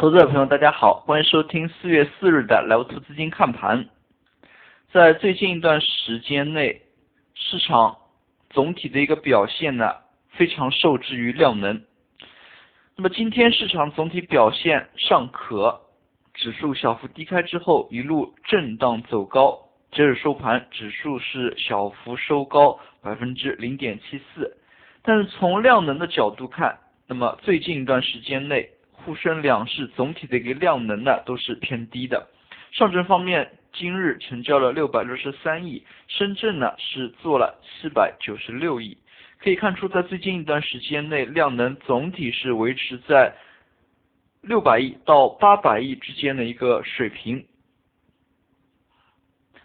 投资者朋友，大家好，欢迎收听四月四日的莱沃图资金看盘。在最近一段时间内，市场总体的一个表现呢，非常受制于量能。那么今天市场总体表现尚可，指数小幅低开之后一路震荡走高，截止收盘指数是小幅收高百分之零点七四。但是从量能的角度看，那么最近一段时间内。沪深两市总体的一个量能呢都是偏低的，上证方面今日成交了六百六十三亿，深圳呢是做了七百九十六亿，可以看出在最近一段时间内量能总体是维持在六百亿到八百亿之间的一个水平，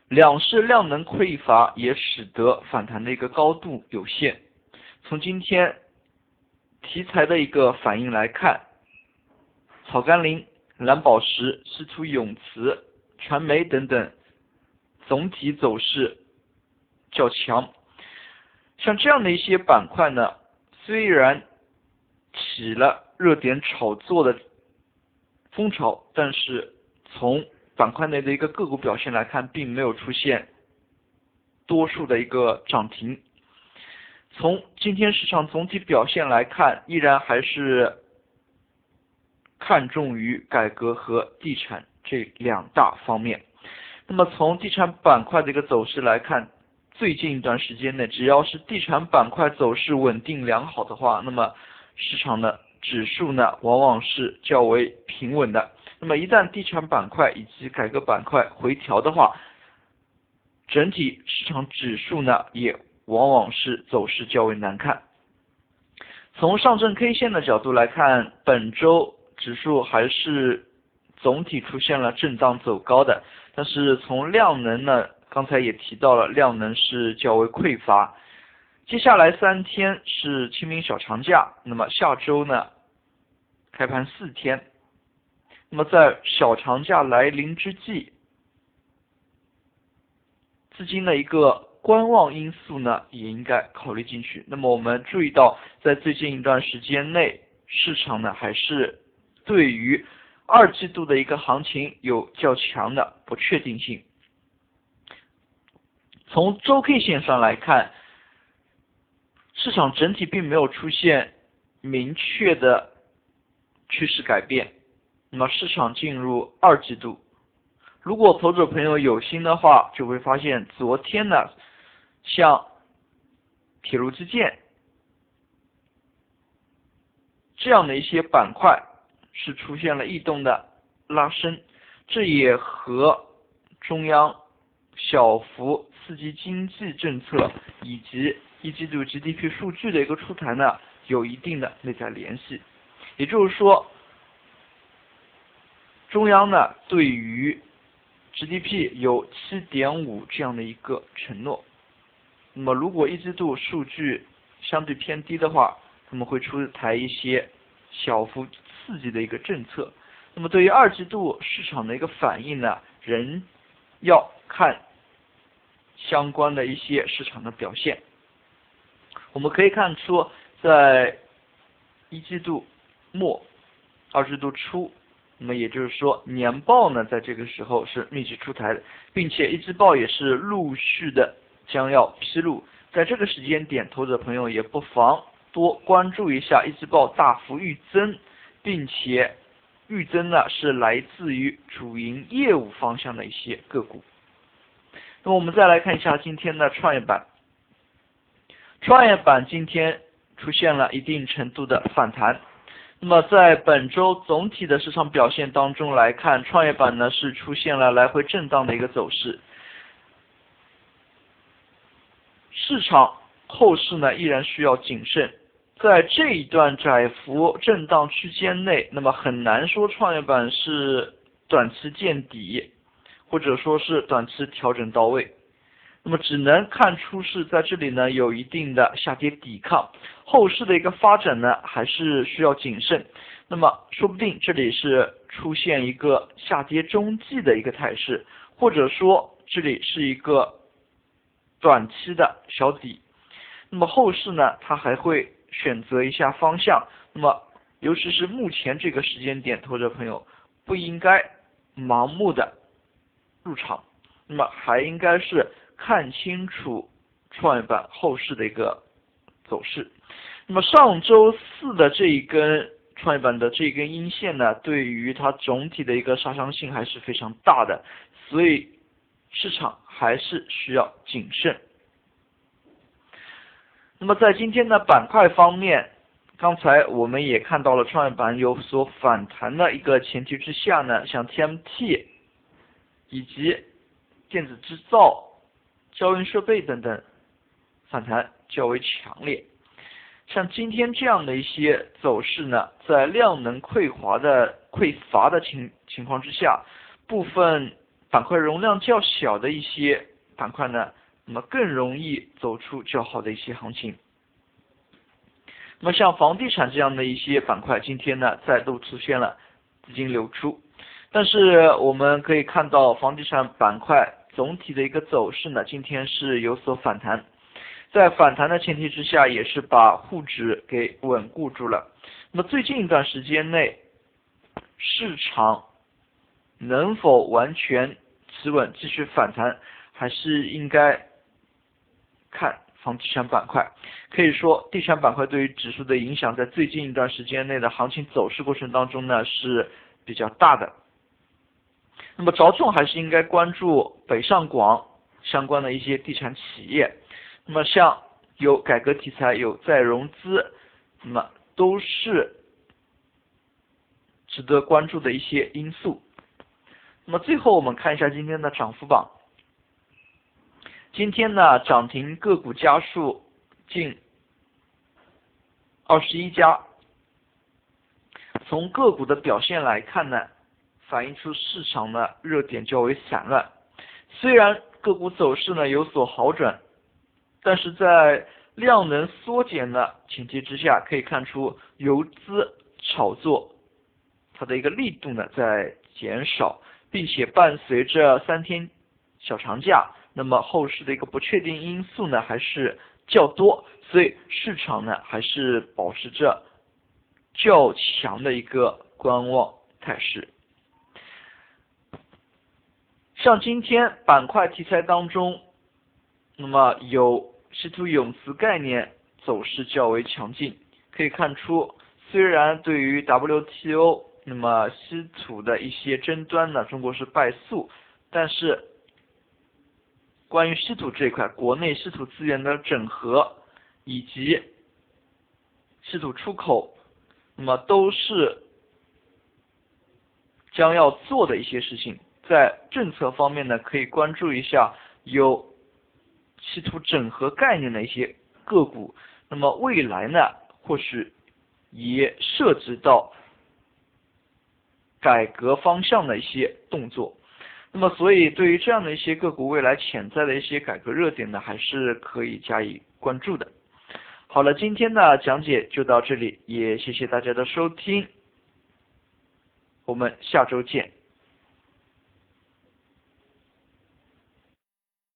两市量能匮乏也使得反弹的一个高度有限，从今天题材的一个反应来看。草甘膦、蓝宝石、稀土永磁、传媒等等，总体走势较强。像这样的一些板块呢，虽然起了热点炒作的风潮，但是从板块内的一个个股表现来看，并没有出现多数的一个涨停。从今天市场总体表现来看，依然还是。看重于改革和地产这两大方面。那么从地产板块的一个走势来看，最近一段时间内，只要是地产板块走势稳定良好的话，那么市场的指数呢，往往是较为平稳的。那么一旦地产板块以及改革板块回调的话，整体市场指数呢，也往往是走势较为难看。从上证 K 线的角度来看，本周。指数还是总体出现了震荡走高的，但是从量能呢，刚才也提到了，量能是较为匮乏。接下来三天是清明小长假，那么下周呢，开盘四天，那么在小长假来临之际，资金的一个观望因素呢，也应该考虑进去。那么我们注意到，在最近一段时间内，市场呢还是。对于二季度的一个行情有较强的不确定性。从周 K 线上来看，市场整体并没有出现明确的趋势改变。那么市场进入二季度，如果投资者朋友有心的话，就会发现昨天呢，像铁路基建这样的一些板块。是出现了异动的拉升，这也和中央小幅刺激经济政策以及一季度 GDP 数据的一个出台呢有一定的内在联系。也就是说，中央呢对于 GDP 有七点五这样的一个承诺。那么如果一季度数据相对偏低的话，他们会出台一些小幅。刺激的一个政策，那么对于二季度市场的一个反应呢，仍要看相关的一些市场的表现。我们可以看出，在一季度末、二季度初，那么也就是说年报呢，在这个时候是密集出台的，并且一季报也是陆续的将要披露，在这个时间点，投资者朋友也不妨多关注一下一季报大幅预增。并且预增呢是来自于主营业务方向的一些个股。那么我们再来看一下今天的创业板，创业板今天出现了一定程度的反弹。那么在本周总体的市场表现当中来看，创业板呢是出现了来回震荡的一个走势，市场后市呢依然需要谨慎。在这一段窄幅震荡区间内，那么很难说创业板是短期见底，或者说是短期调整到位，那么只能看出是在这里呢有一定的下跌抵抗，后市的一个发展呢还是需要谨慎，那么说不定这里是出现一个下跌中继的一个态势，或者说这里是一个短期的小底，那么后市呢它还会。选择一下方向，那么尤其是目前这个时间点，投资者朋友不应该盲目的入场，那么还应该是看清楚创业板后市的一个走势。那么上周四的这一根创业板的这一根阴线呢，对于它总体的一个杀伤性还是非常大的，所以市场还是需要谨慎。那么在今天的板块方面，刚才我们也看到了创业板有所反弹的一个前提之下呢，像 TMT 以及电子制造、交运设备等等反弹较为强烈。像今天这样的一些走势呢，在量能匮乏的匮乏的情情况之下，部分板块容量较小的一些板块呢。那么更容易走出较好的一些行情。那么像房地产这样的一些板块，今天呢再度出现了资金流出，但是我们可以看到房地产板块总体的一个走势呢，今天是有所反弹，在反弹的前提之下，也是把沪指给稳固住了。那么最近一段时间内，市场能否完全持稳继续反弹，还是应该。看房地产板块，可以说地产板块对于指数的影响，在最近一段时间内的行情走势过程当中呢是比较大的。那么着重还是应该关注北上广相关的一些地产企业。那么像有改革题材、有再融资，那么都是值得关注的一些因素。那么最后我们看一下今天的涨幅榜。今天呢，涨停个股家数近二十一家。从个股的表现来看呢，反映出市场的热点较为散乱。虽然个股走势呢有所好转，但是在量能缩减的前提之下，可以看出游资炒作它的一个力度呢在减少，并且伴随着三天小长假。那么后市的一个不确定因素呢还是较多，所以市场呢还是保持着较强的一个观望态势。像今天板块题材当中，那么有稀土永磁概念走势较为强劲，可以看出，虽然对于 WTO 那么稀土的一些争端呢，中国是败诉，但是。关于稀土这一块，国内稀土资源的整合以及稀土出口，那么都是将要做的一些事情。在政策方面呢，可以关注一下有稀土整合概念的一些个股。那么未来呢，或许也涉及到改革方向的一些动作。那么，所以对于这样的一些个股未来潜在的一些改革热点呢，还是可以加以关注的。好了，今天的讲解就到这里，也谢谢大家的收听，我们下周见。